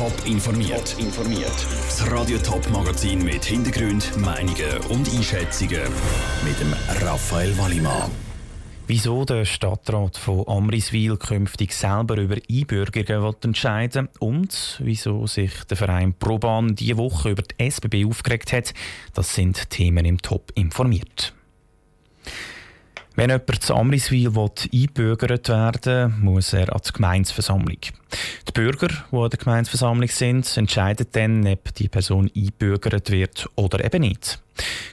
Top informiert. informiert. Das Radio Top Magazin mit Hintergrund, Meinungen und Einschätzungen mit dem Raphael Wallimann. Wieso der Stadtrat von Amriswil künftig selber über Einbürgerungen entscheiden und wieso sich der Verein Proban diese Woche über die SBB aufgeregt hat, das sind Themen im Top informiert. Wenn jemand zu Amriswil einbürgert werden will, muss er an die Gemeinsversammlung. Die Bürger, die an der Gemeinsversammlung sind, entscheiden dann, ob die Person einbürgert wird oder eben nicht.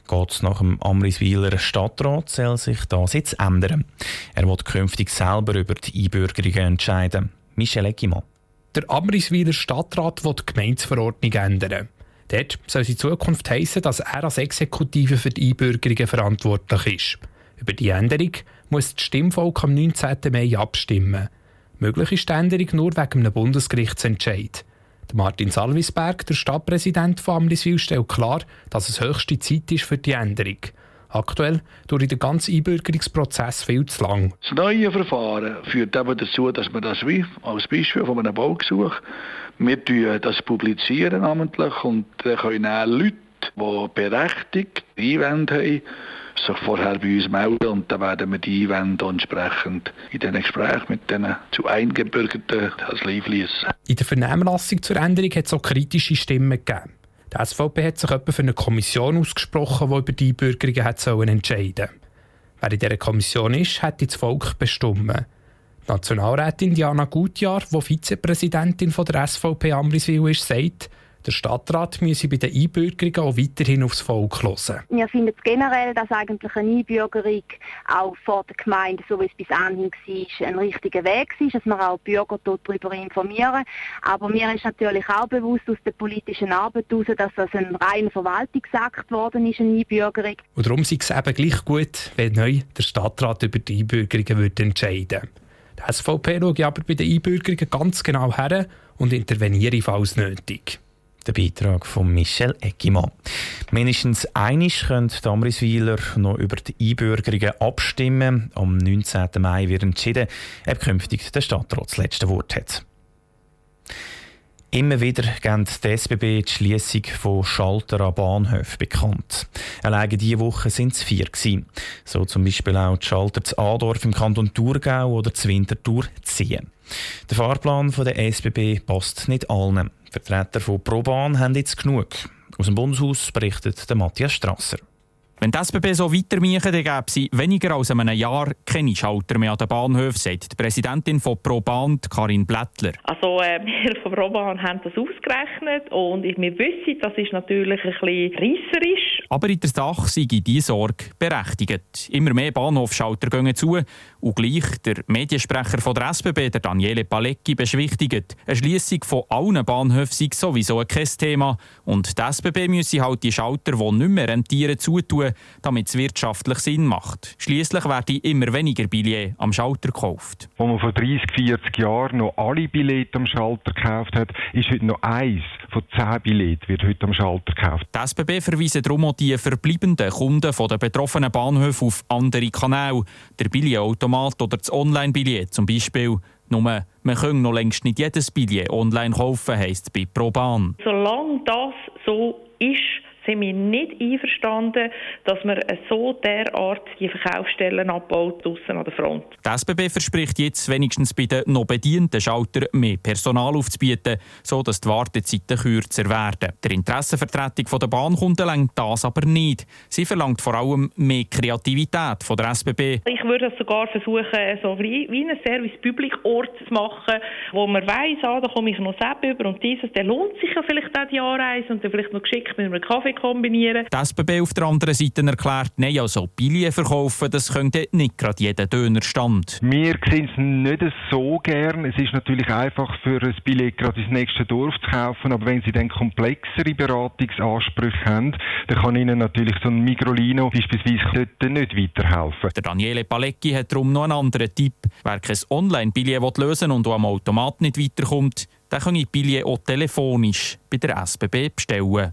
Geht es nach dem Amriswiler Stadtrat, soll sich das jetzt ändern. Er wird künftig selber über die Einbürgerungen entscheiden. Michel Eckimann. Der Amriswiler Stadtrat will die Gemeinsverordnung ändern. Dort soll es in Zukunft heissen, dass er als Exekutive für die Einbürgerungen verantwortlich ist. Über die Änderung muss das Stimmvolk am 19. Mai abstimmen. Möglich ist die Änderung nur wegen einem Bundesgerichtsentscheid. Martin Salvisberg, der Stadtpräsident von Amriswil, stellt klar, dass es höchste Zeit ist für die Änderung. Aktuell dauert der ganze Einbürgerungsprozess viel zu lang. Das neue Verfahren führt eben dazu, dass wir das wie als Beispiel von einem Baugesuch, wir das publizieren namentlich und dann können Leute, die berechtigt Einwände haben, sich vorher bei uns melden und dann werden wir die Einwände entsprechend in den Gesprächen mit den zu Eingebürgerten als Live ließen. In der Vernehmlassung zur Änderung hat es auch kritische Stimmen gegeben. Die SVP hat sich etwa für eine Kommission ausgesprochen, die über die Einbürgerungen hat sollen entscheiden Wer in dieser Kommission ist, hat das Volk bestimmt. Die Nationalrätin Diana Gutjahr, die Vizepräsidentin der SVP Amriswil ist, sagt, der Stadtrat müsse bei den Einbürgerungen auch weiterhin aufs Volk hören. Wir finden generell, dass eigentlich eine Einbürgerung auch vor der Gemeinde, so wie es bis anhin war, ein richtiger Weg ist, dass wir auch die Bürger darüber informieren. Aber mir ist natürlich auch bewusst aus der politischen Arbeit heraus, dass das ein reiner Verwaltungsakt geworden ist, eine Einbürgerung. Und darum ist es eben gleich gut, wenn neu der Stadtrat über die Einbürgerungen würde entscheiden würde. Die SVP schaut aber bei den Einbürgerungen ganz genau her und interveniere, falls nötig. Der Beitrag von Michel Eckimann. Mindestens einig können die Amriswiler noch über die Einbürgerungen abstimmen. Am 19. Mai wird entschieden, ob künftig der Stadtrat das letzte Wort hat. Immer wieder geben die SBB die Schliessung von Schalter an Bahnhöfen bekannt. Alleine diese Woche sind es vier. Gewesen. So zum Beispiel auch die Schalter zu Adorf im Kanton Thurgau oder zu Winterthur ziehen. Der Fahrplan der SBB passt nicht allen. Vertreter von ProBahn haben jetzt genug. Aus dem Bundeshaus berichtet Matthias Strasser. Wenn die SBB so weitermachen, dann gäbe sie weniger als einem Jahr keine Schalter mehr an den Bahnhöfen, sagt die Präsidentin von ProBahn, Karin Blättler. Also äh, wir von ProBahn haben das ausgerechnet und wir wissen, das ist natürlich ein bisschen reisserisch. Aber in der Sache sei diese Sorge berechtigt. Immer mehr Bahnhofschalter gehen zu und gleich der Mediensprecher von der SBB, der Daniele Palecki, beschwichtigt, eine Schliessung von allen Bahnhöfen sei sowieso kein Thema und die SBB müsse halt die Schalter, die nicht mehr rentieren, zutun, damit es wirtschaftlich Sinn macht. Schließlich werden immer weniger Billets am Schalter gekauft. Wo man vor 30, 40 Jahren noch alle Billets am Schalter gekauft hat, ist heute noch eins von zehn Billets wird heute am Schalter gekauft. Die SBB verweisen darum auch die verbleibenden Kunden der betroffenen Bahnhöfe auf andere Kanäle. Der Billetautomat oder das Online-Billett zum Beispiel. Nur, man kann noch längst nicht jedes Billett online kaufen, heisst bei ProBahn. Solange das so ist, sind wir nicht einverstanden, dass man so derart die Verkaufsstellen abbaut draussen an der Front. Die SBB verspricht jetzt wenigstens bei den noch bedienten Schaltern mehr Personal aufzubieten, sodass die Wartezeiten kürzer werden. Der Interessenvertretung der Bahnkunden lenkt das aber nicht. Sie verlangt vor allem mehr Kreativität von der SBB. Ich würde das sogar versuchen, so wie einen Service Public Ort zu machen, wo man weiss, ah, da komme ich noch selbst über und dieses, der lohnt sich ja vielleicht auch die Anreise und dann vielleicht noch geschickt mit einem Kaffee kombinieren. Die SBB auf der anderen Seite erklärt, nein, also Billen verkaufen, das könnte nicht gerade jeder Dönerstand. Wir sehen es nicht so gern. Es ist natürlich einfach für ein Billett gerade ins nächste Dorf zu kaufen, aber wenn Sie dann komplexere Beratungsansprüche haben, dann kann Ihnen natürlich so ein Migrolino beispielsweise dort nicht weiterhelfen. Der Daniele Palecki hat darum noch einen anderen Tipp. Wer kein Online-Billett lösen und am Automat nicht weiterkommt, der kann die Billett auch telefonisch bei der SBB bestellen.